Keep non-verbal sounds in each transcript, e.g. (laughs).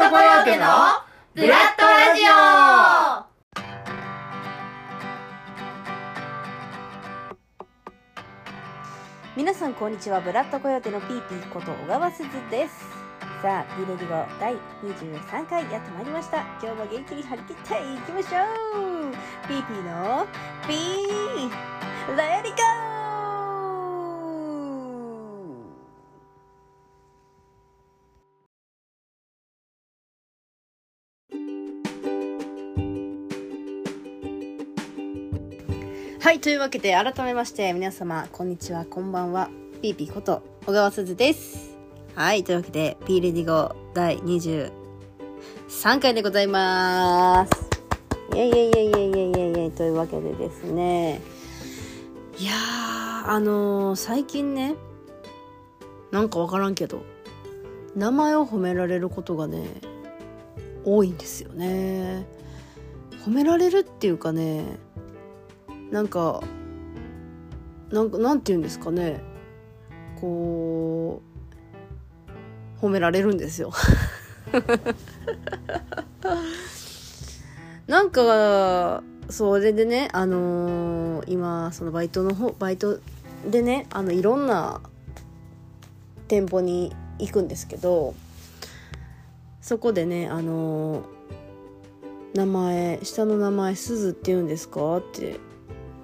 トコヨーテのブラッドラジオ。皆さんこんにちは。ブラッドコヨーテのピーピーこと小川すずです。さあ Pれでぃごー第23回やってまいりました。今日も元気に張り切っていきましょう。ピーピーの Pれでぃごーはい、というわけで改めまして皆様こんにちは、こんばんは。ピーピーこと小川すずです。はい、というわけで P レディゴ第23回でございます。イェイイェイイェイイェイイェイイェイイェイというわけでですね。いやー、あのー最近ね、なんかわからんけど、名前を褒められることがね、多いんですよね。褒められるっていうかね、なんかなんなんて言うんですかね。こう褒められるんですよ。(laughs) なんかそれでねあのー今そのバイトの方バイトでねあのいろんな店舗に行くんですけどそこでねあのー名前下の名前すずって言うんですかって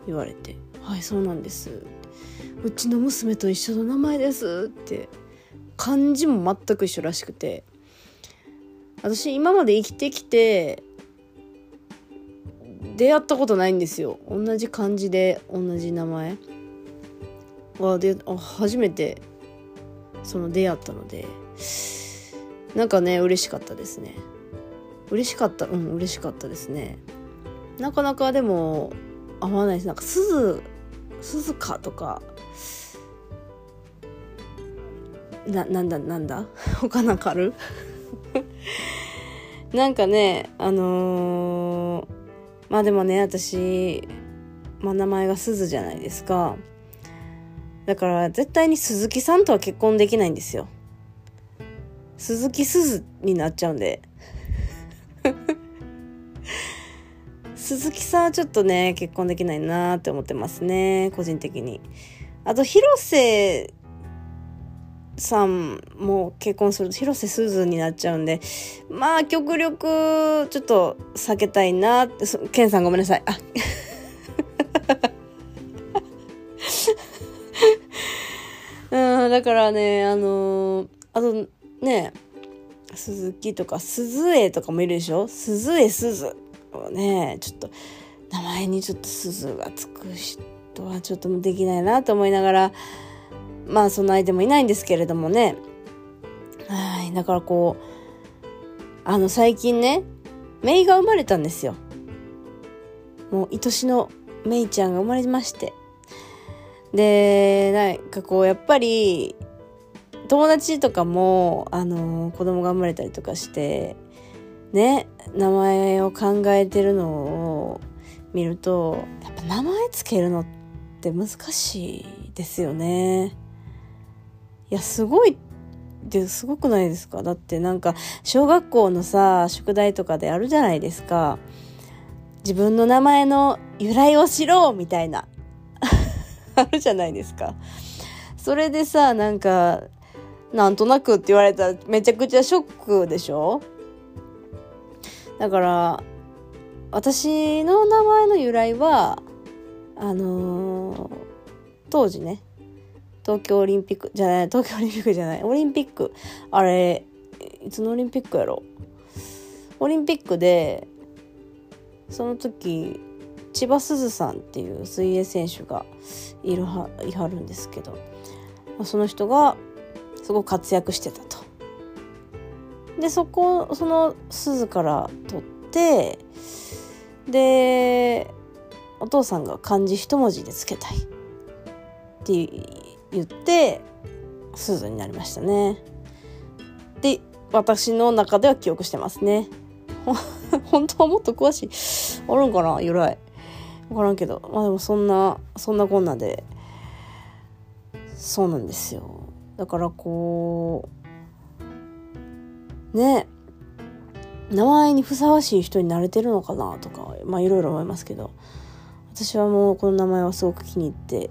言われて「はいそうなんです」うちの娘と一緒の名前です」って。漢字も全く一緒らしくて。私今まで生きてきて出会ったことないんですよ。同じ漢字で同じ名前。はで初めてその出会ったので。なんかね嬉しかったですね。嬉しかったうん嬉しかったですね。なかなかでも合わないですなんか鈴鈴かとかななんだなんだ？(laughs) 他なんかある？(laughs) なんかねあのーまあでもね私、まあ、名前が鈴じゃないですか。だから絶対に鈴木さんとは結婚できないんですよ。鈴木鈴になっちゃうんで。鈴木さんはちょっとね結婚できないなって思ってますね個人的に。あと広瀬さんも結婚すると広瀬すずになっちゃうんでまあ極力ちょっと避けたいなってケンさんごめんなさい。あうんだからねあのーあとね鈴木とか鈴江とかもいるでしょ？鈴江鈴ねちょっと名前にちょっと鈴がつく人はちょっとできないなと思いながらまあその相手もいないんですけれどもね。はいだからこうあの最近ねメイが生まれたんですよ。もう愛しのメイちゃんが生まれまして。でなんかこうやっぱり友達とかもあの子供が生まれたりとかしてね名前を考えてるのを見るとやっぱ名前つけるのって難しいですよね。いやすごいですごくないですか？だってなんか小学校のさ宿題とかであるじゃないですか。自分の名前の由来を知ろうみたいな。(laughs) あるじゃないですか。それでさなんかなんとなくって言われたらめちゃくちゃショックでしょ？だから私の名前の由来はあのー当時ね東京オリンピックじゃない東京オリンピックじゃないオリンピックあれいつのオリンピックやろ？オリンピックでその時千葉すずさんっていう水泳選手がいるはいはるんですけどその人がすごく活躍してたと。でそこその鈴から取ってでお父さんが漢字一文字でつけたいって言って鈴になりましたね。で私の中では記憶してますね。(laughs) 本当はもっと詳しいあるんかな？由来。分からんけど。まあでもそんなそんなこんなで。そうなんですよ。だからこうね。名前にふさわしい人になれてるのかなとかまあいろいろ思いますけど。私はもうこの名前はすごく気に入って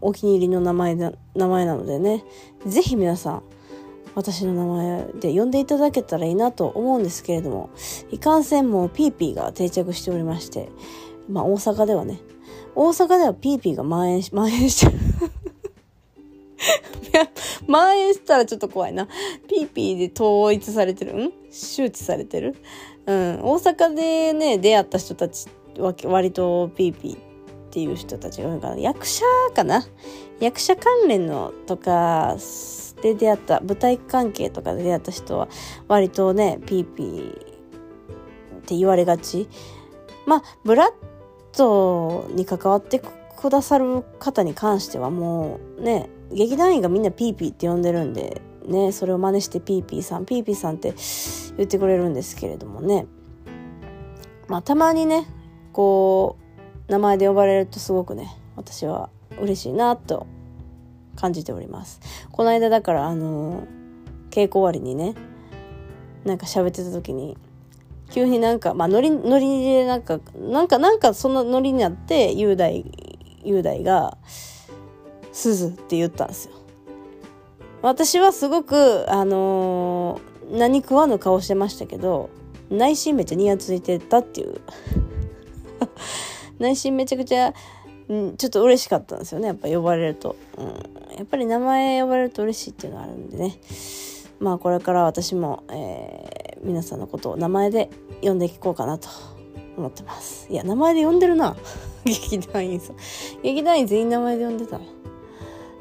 お気に入りの名前だ名前なのでね。是非皆さん私の名前で呼んでいただけたらいいなと思うんですけれどもいかんせんもピーピーが定着しておりましてまあ大阪ではね。大阪ではピーピーが蔓延し蔓延してる (laughs) 蔓延したらちょっと怖いな。ピーピーで統一されてる？ん？周知されてる？うん。大阪でね出会った人たちは割とピーピーっていう人たちが多いかな役者かな？役者関連のとかで出会った舞台関係とかで出会った人は割とねピーピーって言われがち。まあブラッドに関わってくださる方に関してはもうね劇団員がみんなピーピーって呼んでるんでねそれを真似してピーピーさんピーピーさんって言ってくれるんですけれどもね。まあたまにねこう名前で呼ばれるとすごくね私は嬉しいなと感じております。この間だからあの稽古終わりにねなんか喋ってた時に急になんかまあノリノリでなんかなんかなんかそのノリになって雄大雄大が「鈴」って言ったんですよ。私はすごくあのー、何食わぬ顔してましたけど内心めっちゃニヤついてたっていう。(laughs) 内心めちゃくちゃうん、ちょっと嬉しかったんですよねやっぱ呼ばれると、うん、やっぱり名前呼ばれると嬉しいっていうのがあるんでね。まあこれから私も、えー、皆さんのことを名前で呼んでいこうかなと。思ってます。いや名前で呼んでるな。(laughs) 劇団員さん。劇団員全員名前で呼んでた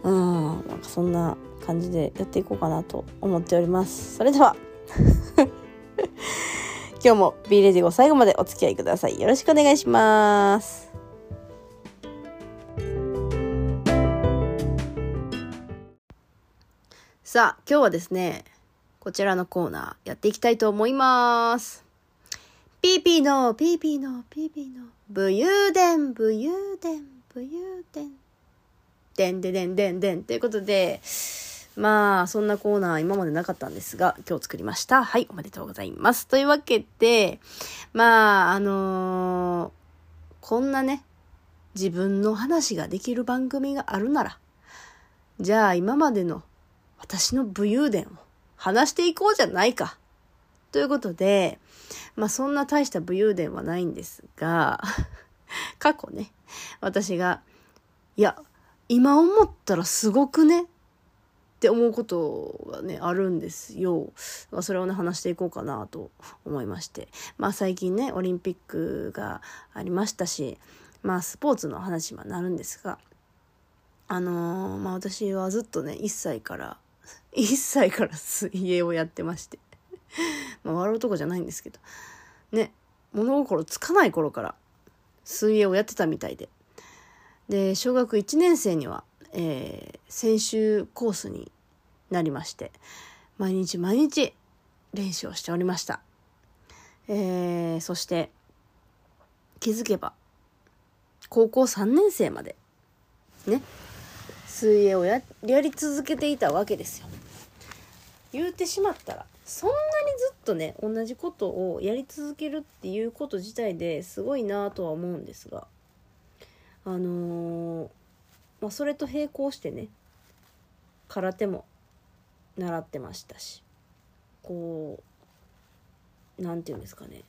うんなんかそんな感じでやっていこうかなと思っております。それでは。(laughs) 今日も B レディゴ最後までお付き合いください。よろしくお願いします。さあ、今日はですね、こちらのコーナーやっていきたいと思います。ピーピーの、ピーピーの、ピーピーの、武勇伝、武勇伝、武勇伝。でんでんでんでん。ということで、まあ、そんなコーナー今までなかったんですが、今日作りました。はい、おめでとうございます。というわけで、まあ、あのー、こんなね、自分の話ができる番組があるなら、じゃあ今までの私の武勇伝を話していこうじゃないか。ということで、まあそんな大した武勇伝はないんですが、過去ね、私が、いや、今思ったらすごくね？って思うことがね、あるんですよ。まあ、それをね、話していこうかなと思いまして。まあ最近ね、オリンピックがありましたし、まあスポーツの話にはなるんですが、あのー、まあ私はずっとね、1歳から (laughs) 1歳から水泳をやってましてまあ笑うとこじゃないんですけどね物心つかない頃から水泳をやってたみたいでで小学1年生には、えー、先週コースになりまして毎日毎日練習をしておりました、えー、そして気づけば高校3年生までね水泳をややり続けていたわけですよ。言うてしまったらそんなにずっとね同じことをやり続けるっていうこと自体ですごいなとは思うんですがあのー、まあ、それと並行してね空手も習ってましたしこう何て言うんですかね。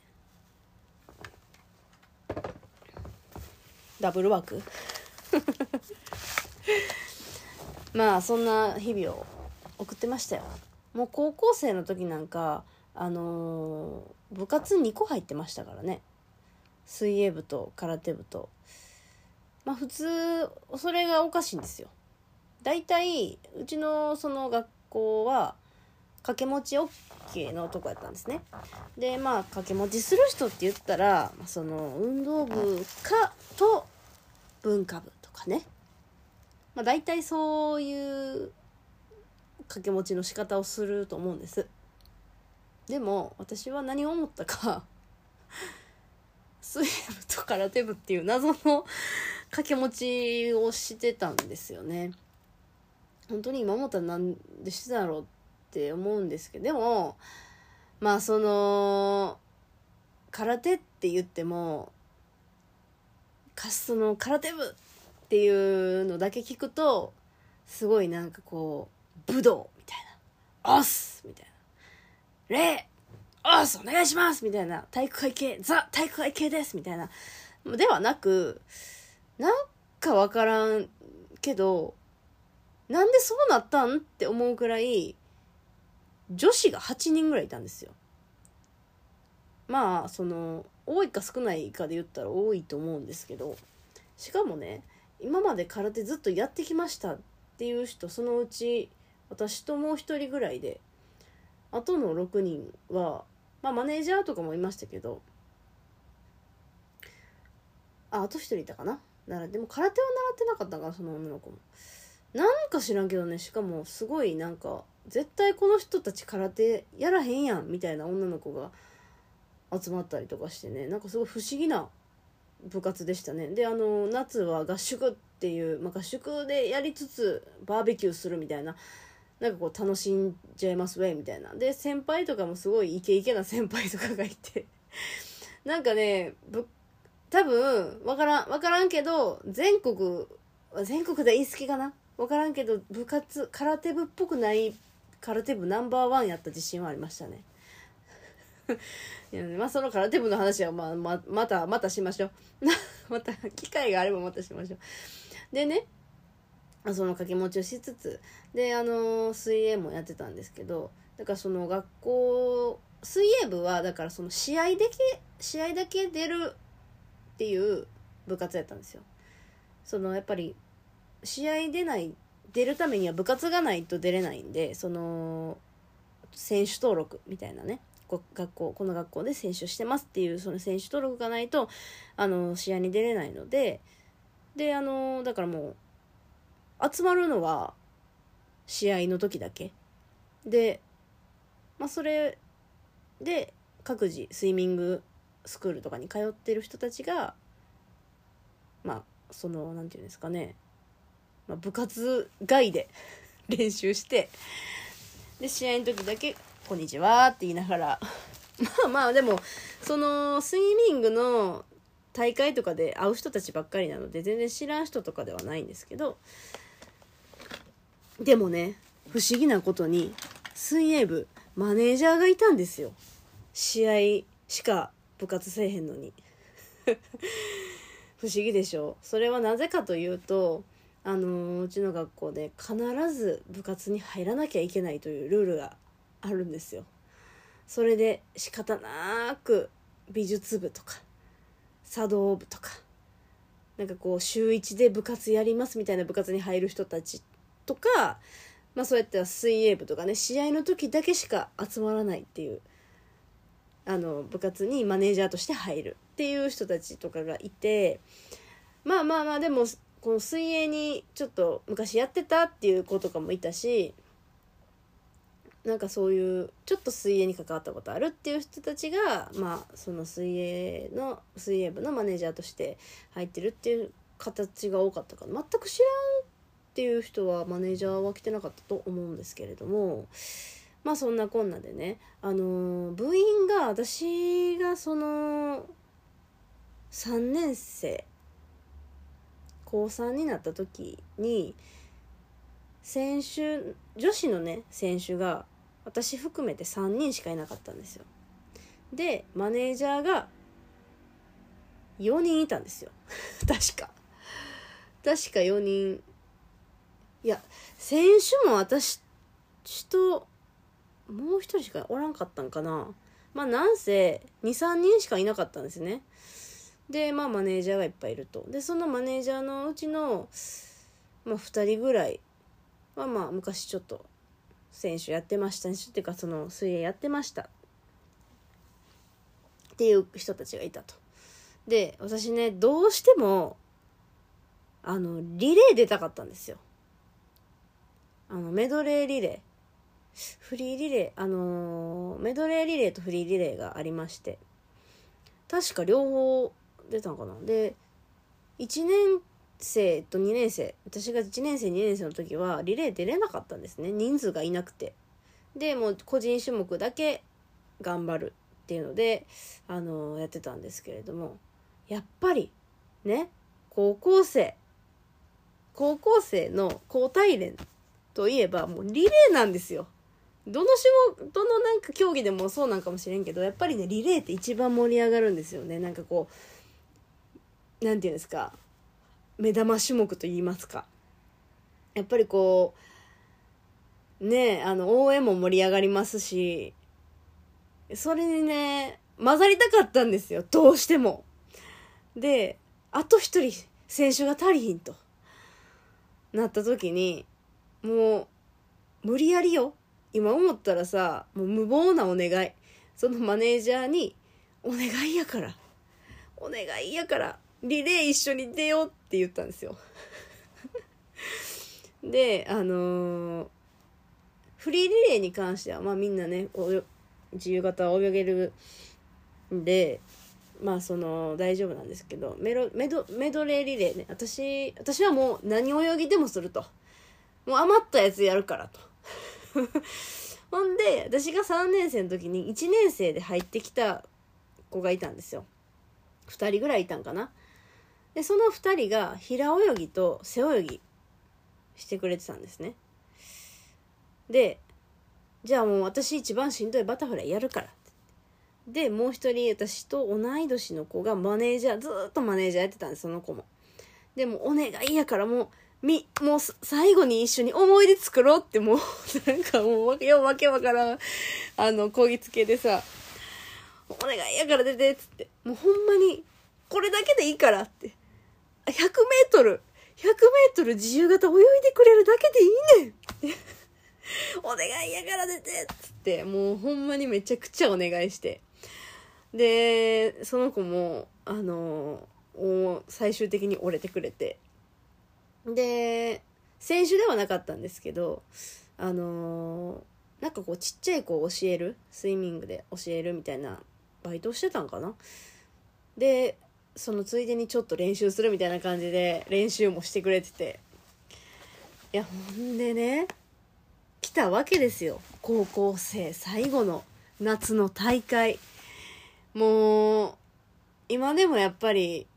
ダブルワーク？(laughs) まあそんな日々を送ってましたよ。もう高校生の時なんかあのー、部活2個入ってましたからね。水泳部と空手部と。まあ普通それがおかしいんですよ。大体うちのその学校は掛け持ち OK のとこやったんですね。でまあ掛け持ちする人って言ったらその運動部かと文化部とかね。まあ大体そういう掛け持ちの仕方をすると思うんです。でも私は何を思ったか (laughs) 水泳部と空手部っていう謎の掛け持ちをしてたんですよね本当に今思ったらなんでしてただろうって思うんですけどでもまあその空手って言ってもかその空手部っていうのだけ聞くとすごいなんかこう武道みたいな「オス!」みたいな「礼オスお願いします!」みたいな「体育会系ザ体育会系です!」みたいなではなくなんかわからんけどなんでそうなったんって思うくらい女子が8人ぐらいいたんですよ。まあその多いか少ないかで言ったら多いと思うんですけどしかもね今まで空手ずっとやってきましたっていう人そのうち私ともう一人ぐらいであとの6人はまあマネージャーとかもいましたけどああと一人いたかなならでも空手は習ってなかったからその女の子も。なんか知らんけどねしかもすごいなんか絶対この人たち空手やらへんやんみたいな女の子が集まったりとかしてね。なんかすごい不思議な部活でしたね。であの夏は合宿っていう、まあ、合宿でやりつつバーベキューするみたいな。なんかこう楽しんじゃいますウェイみたいな。で先輩とかもすごいイケイケな先輩とかがいて。なんかねぶ多分分からん分からんけど全国全国で言い過ぎかな。分からんけど部活空手部っぽくない空手部ナンバーワンやった自信はありましたね。(laughs) いやまあその空手部の話はまあままたまたしましょう。(laughs) また機会があればまたしましょう。でねその掛け持ちをしつつであの水泳もやってたんですけどだからその学校水泳部はだからその試合だけ試合だけ出るっていう部活やったんですよ。そのやっぱり試合出ない出るためには部活がないと出れないんでその選手登録みたいなね学校この学校で選手してますっていうその選手登録がないとあの試合に出れないのでであのだからもう集まるのは試合の時だけ。でまあそれで各自スイミングスクールとかに通ってる人たちがまあその何て言うんですかね、まあ、部活外で (laughs) 練習してで試合の時だけ「こんにちは」って言いながら。(laughs) まあまあでもそのスイミングの大会とかで会う人たちばっかりなので全然知らん人とかではないんですけど。でもね不思議なことに水泳部マネージャーがいたんですよ。試合しか部活せえへんのに。(laughs) 不思議でしょ？それはなぜかというとあのうちの学校で必ず部活に入らなきゃいけないというルールがあるんですよ。それで仕方なく美術部とか茶道部とかなんかこう週1で部活やりますみたいな部活に入る人たちとかまあそうやって水泳部とかね試合の時だけしか集まらないっていうあの部活にマネージャーとして入るっていう人たちとかがいてまあまあまあでもこの水泳にちょっと昔やってたっていう子とかもいたしなんかそういうちょっと水泳に関わったことあるっていう人たちがまあその水泳の水泳部のマネージャーとして入ってるっていう形が多かったから全く知らんっていう人はマネージャーは来てなかったと思うんですけれどもまあそんなこんなでねあの部員が私がその3年生高3になった時に選手女子のね選手が私含めて3人しかいなかったんですよ。でマネージャーが4人いたんですよ。(laughs) 確か。確か4人。いや選手も私ともう一人しかおらんかったんかな。まあなんせ23人しかいなかったんですね。でまあマネージャーがいっぱいいると。でそのマネージャーのうちの、まあ、2人ぐらいはまあ昔ちょっと選手やってましたっていうかその水泳やってました。っていう人たちがいたと。で私ねどうしてもあのリレー出たかったんですよ。あのメドレーリレー。フリーリレーあのー、メドレーリレーとフリーリレーがありまして確か両方出たのかな。で1年生と2年生私が1年生2年生の時はリレー出れなかったんですね。人数がいなくて。でもう個人種目だけ頑張るっていうので、あのやってたんですけれども。やっぱりね高校生高校生の高体連といえばもうリレーなんですよ。どの種目どのなんか競技でもそうなんかもしれんけどやっぱりねリレーって一番盛り上がるんですよね。なんかこうなんていうんですか。目玉種目と言いますか。やっぱりこうねあの応援も盛り上がりますしそれにね混ざりたかったんですよ。どうしても。であと一人選手が足りひんと。なった時にもう無理やりよ。今思ったらさもう無謀なお願い。そのマネージャーに「お願いやから。お願いやから。リレー一緒に出よう」って言ったんですよ。(laughs) であのーフリーリレーに関してはまあみんなね自由形を泳げるんでまあその大丈夫なんですけどメロメドメドレーリレーね。私私はもう何泳ぎでもすると。もう余ったやつやるからと。(laughs) ほんで私が3年生の時に1年生で入ってきた子がいたんですよ。2人ぐらいいたんかな。でその2人が平泳ぎと背泳ぎしてくれてたんですね。でじゃあもう私一番しんどいバタフライやるからでもう一人私と同い年の子がマネージャーずっとマネージャーやってたんですその子も。でもお願いやからもうみもう最後に一緒に思い出作ろうってもう (laughs) なんかもうわけわけわからんあのこぎつけでさ「お願いやから出て」っつってもうほんまにこれだけでいいからって100メートル100メートル自由形泳いでくれるだけでいいねんお願いやから出てっつってもうほんまにめちゃくちゃお願いして。でその子もあのお最終的に折れてくれて。で選手ではなかったんですけどあのなんかこうちっちゃい子を教えるスイミングで教えるみたいなバイトをしてたんかな。でそのついでにちょっと練習するみたいな感じで練習もしてくれてて。いやほんでね来たわけですよ。高校生最後の夏の大会。もう今でもやっぱり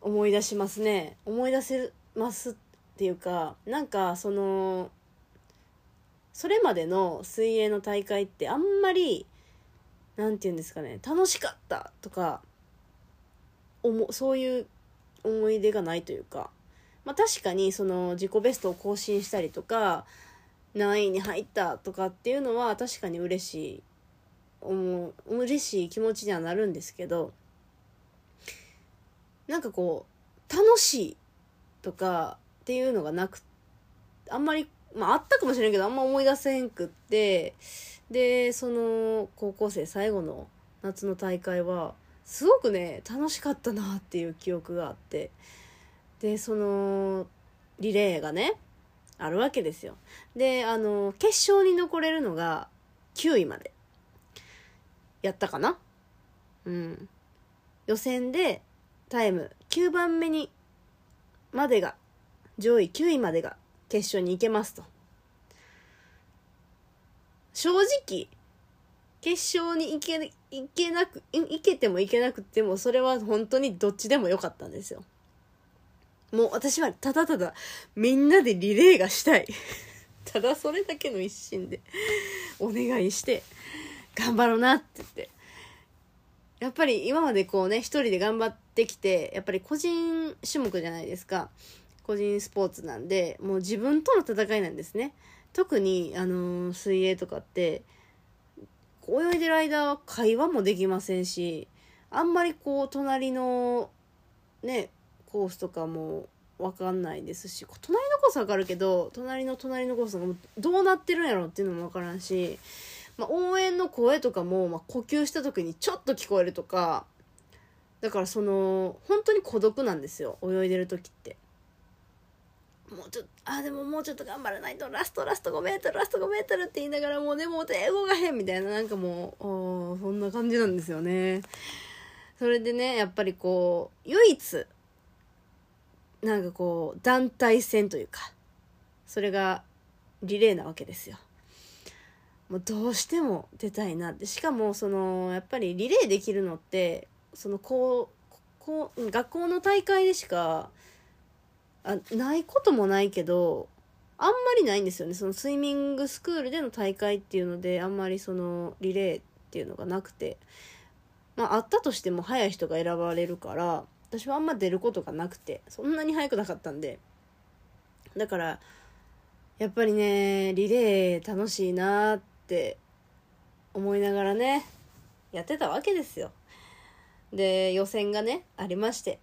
思い出しますね。思い出せるますっていうかなんかそのそれまでの水泳の大会ってあんまりなんて言うんですかね楽しかったとかおもそういう思い出がないというかまあ確かにその自己ベストを更新したりとか何位に入ったとかっていうのは確かに嬉しい思う嬉しい気持ちにはなるんですけどなんかこう楽しいとかっていうのがなくあんまりまああったかもしれんけどあんま思い出せんくってでその高校生最後の夏の大会はすごくね楽しかったなっていう記憶があってでそのリレーがねあるわけですよ。であの決勝に残れるのが9位までやったかな。うん。予選でタイム9番目にまでが上位9位までが決勝に行けますと。正直決勝に行け行けなくい行けても行けなくてもそれは本当にどっちでもよかったんですよ。もう私はただただみんなでリレーがしたい。(laughs) ただそれだけの一心でお願いして頑張ろうなって言って。やっぱり今までこうね一人で頑張ってきてやっぱり個人種目じゃないですか。個人スポーツなんでもう自分との戦いなんですね。特にあのー水泳とかって泳いでる間は会話もできませんしあんまりこう隣のねコースとかも分かんないですし隣のコース分かるけど隣の隣のコースがどうなってるんやろっていうのも分からんし、まあ、応援の声とかも、まあ、呼吸した時にちょっと聞こえるとかだからその本当に孤独なんですよ泳いでる時って。もうちょっと、あ、でももうちょっと頑張らないと、ラストラスト5メートル、ラスト5メートルって言いながら、もうでも手動がへんみたいな、なんかもう、そんな感じなんですよね。それでね、やっぱりこう、唯一、なんかこう、団体戦というか、それがリレーなわけですよ。もうどうしても出たいなって。しかもそのやっぱりリレーできるのってそのこうこう学校の大会でしかあないこともないけどあんまりないんですよね。そのスイミングスクールでの大会っていうのであんまりそのリレーっていうのがなくて。まああったとしても早い人が選ばれるから私はあんま出ることがなくて。そんなに早くなかったんで。だからやっぱりねリレー楽しいなってって思いながらねやってたわけですよで予選がねありまして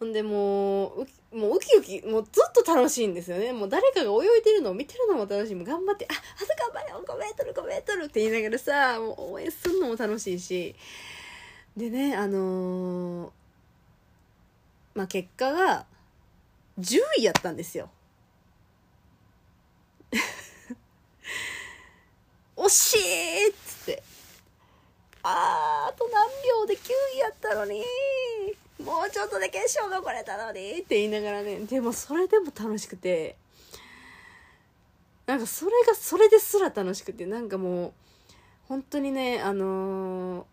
ほんでもう、もうウキウキ、もうずっと楽しいんですよね。もう誰かが泳いでるのを見てるのも楽しい。もう頑張って、あ、あと頑張れよ !5 メートル、5メートルって言いながらさ、もう応援するのも楽しいし。でね、あのー、まあ、結果が、10位やったんですよ。惜しいっつって。あー、あと何秒で9位やったのに。もうちょっとで決勝残れたのにって言いながらね、でもそれでも楽しくて、なんかそれがそれですら楽しくて、なんかもう、本当にね、あのー、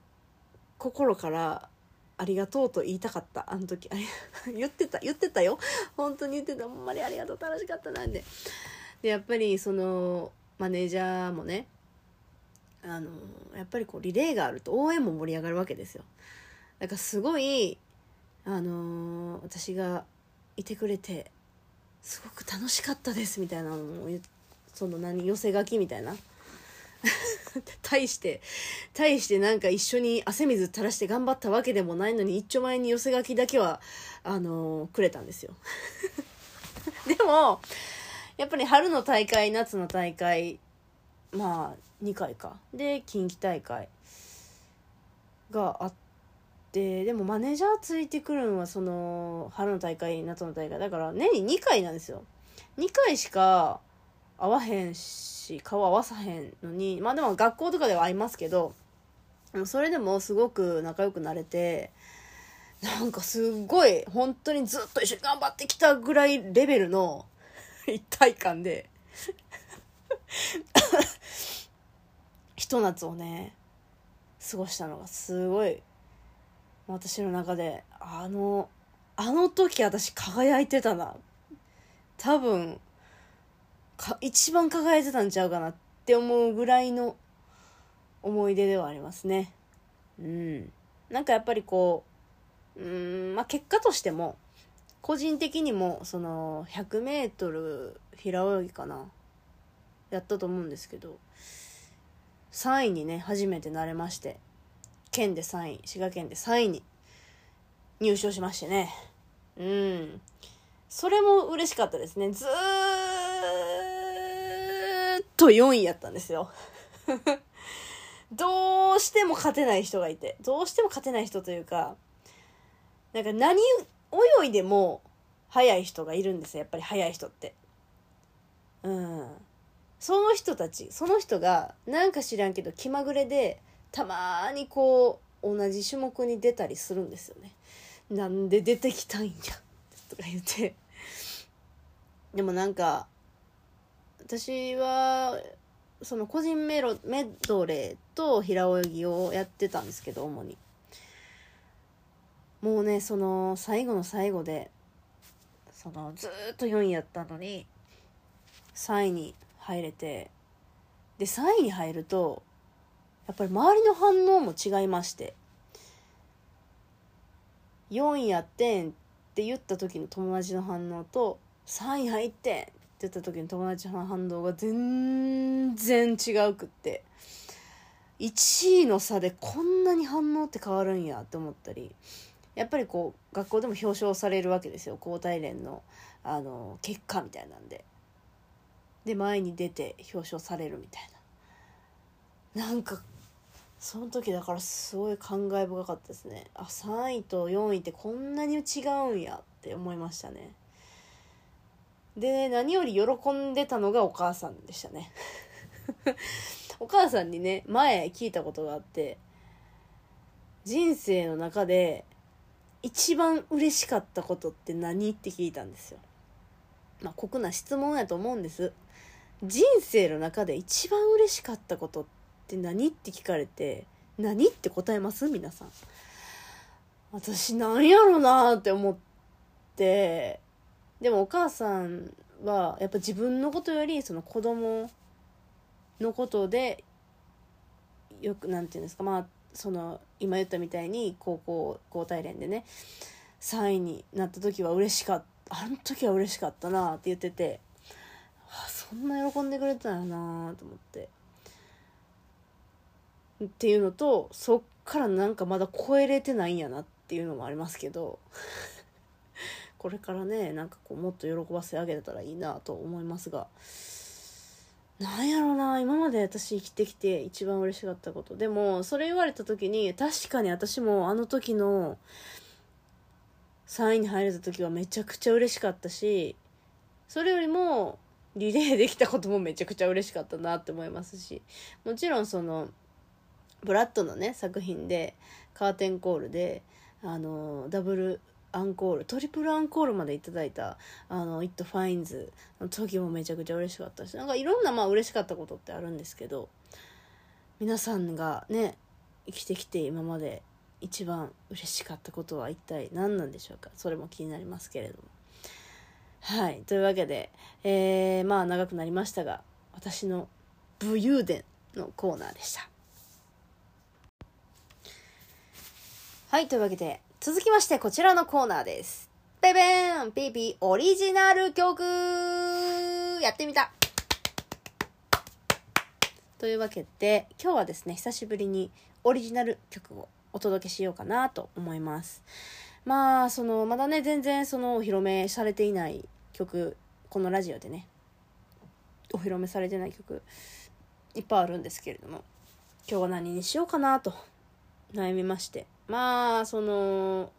心からありがとうと言いたかった、あの時。あ (laughs) 言ってた、言ってたよ。本当に言ってた。ほんまにありがとう、楽しかったなんで。で、やっぱりその、マネージャーもね、あの、やっぱりこうリレーがあると応援も盛り上がるわけですよ。だからすごいあの、私がいてくれてすごく楽しかったですみたいなのをその何寄せ書きみたいな (laughs) 対して対してなんか一緒に汗水垂らして頑張ったわけでもないのに一丁前に寄せ書きだけはあの、くれたんですよ (laughs) でもやっぱり春の大会夏の大会まあ2回か。で近畿大会があってでもマネージャーついてくるのはその春の大会夏の大会。だから年に2回なんですよ。2回しか会わへんし顔合わさへんのにまあでも学校とかでは会いますけどそれでもすごく仲良くなれてなんかすごい本当にずっと一緒に頑張ってきたぐらいレベルの一体感で。(laughs) ひと夏をね過ごしたのがすごい私の中であのあの時私輝いてたな。多分か一番輝いてたんちゃうかなって思うぐらいの思い出ではありますね。うん。なんかやっぱりこううんまあ結果としても個人的にもその 100m 平泳ぎかな。やったと思うんですけど3位にね初めてなれまして県で3位、滋賀県で3位に入賞しましてね。うん。それも嬉しかったですね。ずーっと4位やったんですよ。(laughs) どうしても勝てない人がいて、どうしても勝てない人というか、なんか何泳いでも速い人がいるんですよ。やっぱり速い人って。うん。その人たち、その人が、なんか知らんけど気まぐれで、たまにこう同じ種目に出たりするんですよね。なんで出てきたんやとか言ってでもなんか私はその個人メロメドレーと平泳ぎをやってたんですけど主にもうねその最後の最後でそのずっと4位やったのに3位に入れてで3位に入るとやっぱり周りの反応も違いまして4位やってんって言った時の友達の反応と3位入ってんって言った時の友達の反応が全然違うくって1位の差でこんなに反応って変わるんやって思ったりやっぱりこう学校でも表彰されるわけですよ。高体連のあの結果みたいなんで。で前に出て表彰されるみたいな。なんかその時だからすごい感慨深かったですね。あ3位と4位ってこんなに違うんやって思いましたね。で何より喜んでたのがお母さんでしたね。(laughs) お母さんにね前聞いたことがあって人生の中で一番嬉しかったことって何って聞いたんですよ。まあ酷な質問やと思うんです。人生の中で一番嬉しかったことって何？って聞かれて何って答えます？皆さん。私なんやろなって思って。でもお母さんはやっぱ自分のことよりその子供のことでよくなんていうんですか？まあその今言ったみたいに高校高体連でね3位になった時は嬉しかった。あの時は嬉しかったなって言ってて。あそんな喜んでくれたんやなと思って。っていうのとそっからなんかまだ超えれてないんやなっていうのもありますけど (laughs) これからねなんかこうもっと喜ばせてあげれたらいいなと思いますが。なんやろうな今まで私生きてきて一番嬉しかったこと。でもそれ言われた時に確かに私もあの時の3位に入れた時はめちゃくちゃ嬉しかったしそれよりもリレーできたこともめちゃくちゃ嬉しかったなって思いますしもちろんそのブラッドのね作品でカーテンコールであのダブルアンコールトリプルアンコールまでいただいたあの「It Finds」の時もめちゃくちゃ嬉しかったしなんかいろんなまあ嬉しかったことってあるんですけど皆さんがね生きてきて今まで一番嬉しかったことは一体何なんでしょうか？それも気になりますけれども。はい。というわけで、えー、まあ長くなりましたが私の武勇伝のコーナーでした。はい。というわけで続きましてこちらのコーナーです。ベベーンピーピーオリジナル曲。やってみた。というわけで今日はですね久しぶりにオリジナル曲をお届けしようかなと思います。まあそのまだね全然そのお披露目されていない曲このラジオでねお披露目されてない曲いっぱいあるんですけれども今日は何にしようかなと悩みましてまあその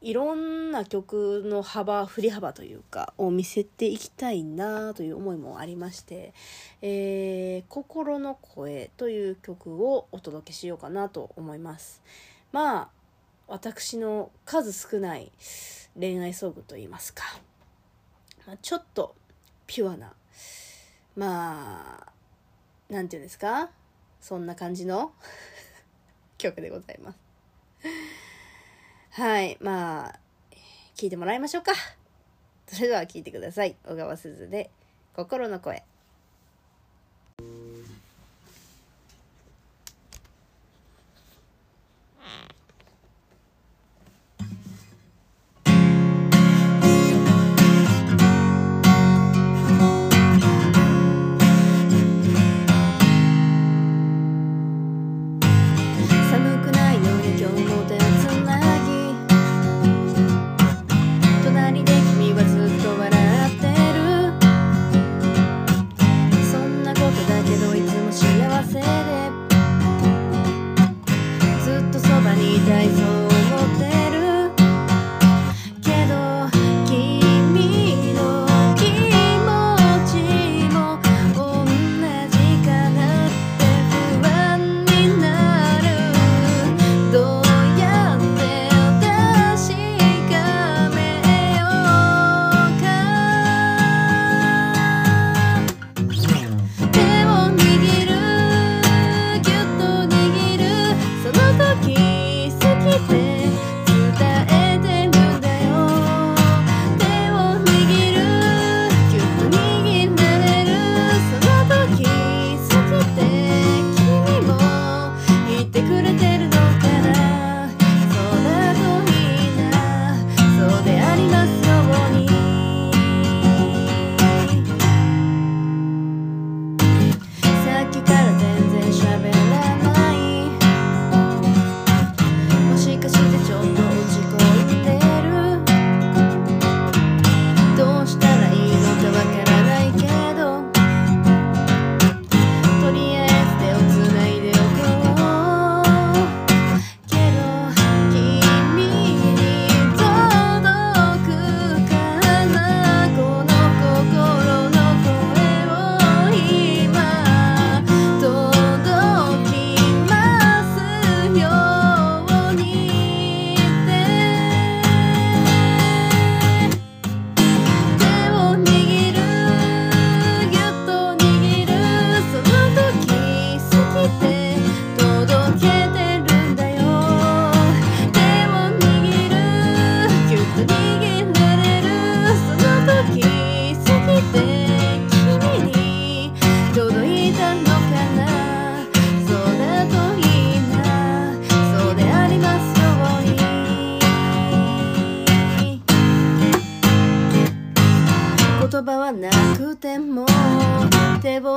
いろんな曲の幅振り幅というかを見せていきたいなという思いもありまして「えー、心の声」という曲をお届けしようかなと思います。まあ私の数少ない恋愛ソングといいますか、まあ、ちょっとピュアなまあなんていうんですか？そんな感じの (laughs) 曲でございますはい。まあ、聞いてもらいましょうか。それでは聞いてください。小川すずで、心の声。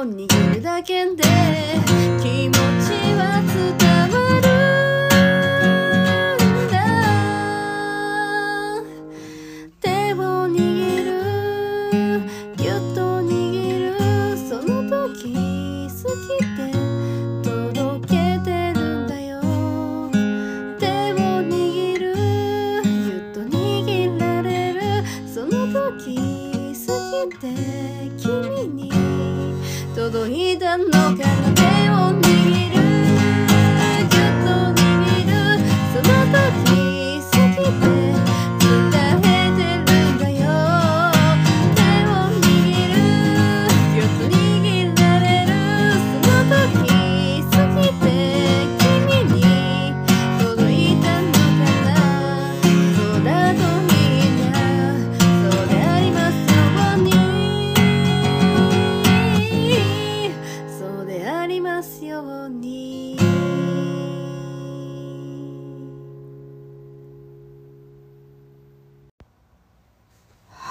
握るだけで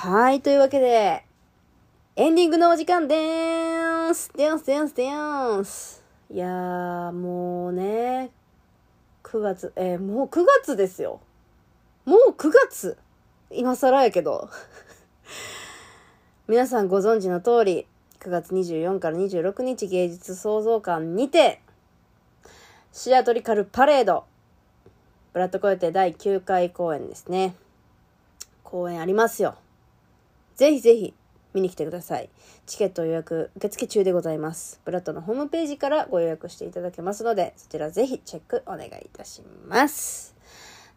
はい、というわけで、エンディングのお時間でーす。でーす、でーす、でーす。いやー、もうね、9月、えーもう9月ですよ。もう9月。今更やけど。(laughs) 皆さんご存知の通り、9月24から26日芸術創造館にて、シアトリカルパレード、ブラッドコヨテ第9回公演ですね。公演ありますよ。ぜひぜひ見に来てください。チケット予約受付中でございます。ブラッドのホームページからご予約していただけますので、そちらぜひチェックお願いいたします。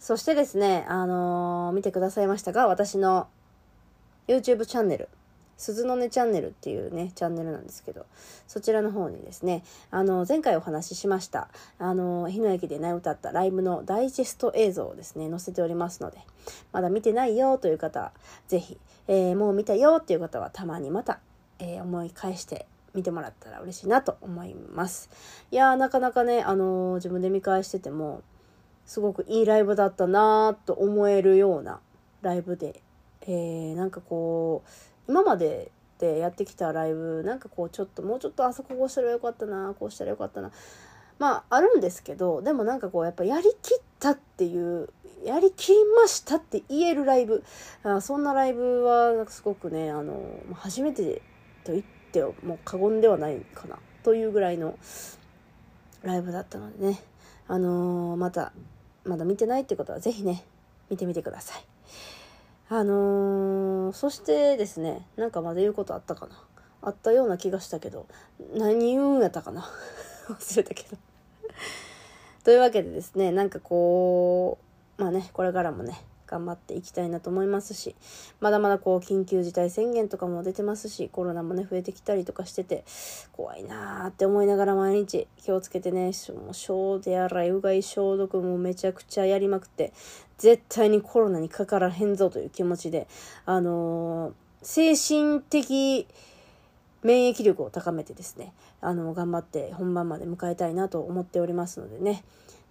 そしてですね、あのー見てくださいましたが、私の YouTube チャンネル、鈴の音チャンネルっていうね、チャンネルなんですけど、そちらの方にですね、あの、前回お話ししました、あの、日野駅でね、歌ったライブのダイジェスト映像をですね、載せておりますので、まだ見てないよという方、ぜひ、えーもう見たよっていう方はたまにまた、えー思い返して見てもらったら嬉しいなと思います。いやー、なかなかね、あのー自分で見返してても、すごくいいライブだったなーと思えるようなライブで、えーなんかこう、今まででやってきたライブ、なんかこうちょっと、もうちょっとあそここうしたらよかったな、こうしたらよかったな。まあ、あるんですけど、でもなんかこう、やっぱやりきったっていう、やりきりましたって言えるライブ。あそんなライブは、なんかすごくね、あの、初めてと言ってもう過言ではないかな、というぐらいのライブだったのでね、あのーまた、まだ見てないってことはぜひね、見てみてください。あのーそしてですね、なんかまだ言うことあったかな。あったような気がしたけど、何言うんやったかな。(laughs) 忘れたけど。というわけでですね、なんかこう、まあね、これからもね、頑張っていきたいなと思いますし、まだまだこう、緊急事態宣言とかも出てますし、コロナもね、増えてきたりとかしてて、怖いなーって思いながら毎日気をつけてね、もう小手洗い、うがい消毒もめちゃくちゃやりまくって、絶対にコロナにかからへんぞという気持ちで、あのー精神的免疫力を高めてですね、あの、頑張って本番まで迎えたいなと思っておりますのでね、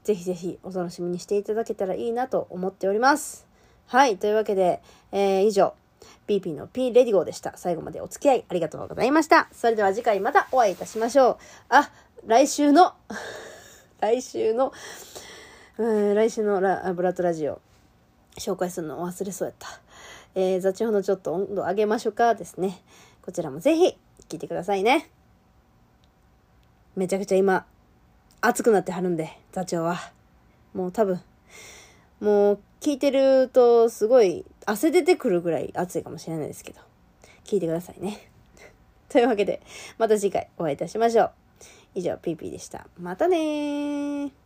ぜひぜひお楽しみにしていただけたらいいなと思っております。はい、というわけで、えー以上、PP の P レディゴーでした。最後までお付き合いありがとうございました。それでは次回またお会いいたしましょう。あ、来週の、(laughs) 来週の、うん来週のラブラッドラジオ、紹介するの忘れそうやった。えー、雑音のちょっと温度上げましょうかですね。こちらもぜひ聞いてくださいね。めちゃくちゃ今、暑くなってはるんで、座長は。もう多分、もう聞いてるとすごい汗出てくるぐらい暑いかもしれないですけど、聞いてくださいね。(laughs) というわけで、また次回お会いいたしましょう。以上、ピーピーでした。またね。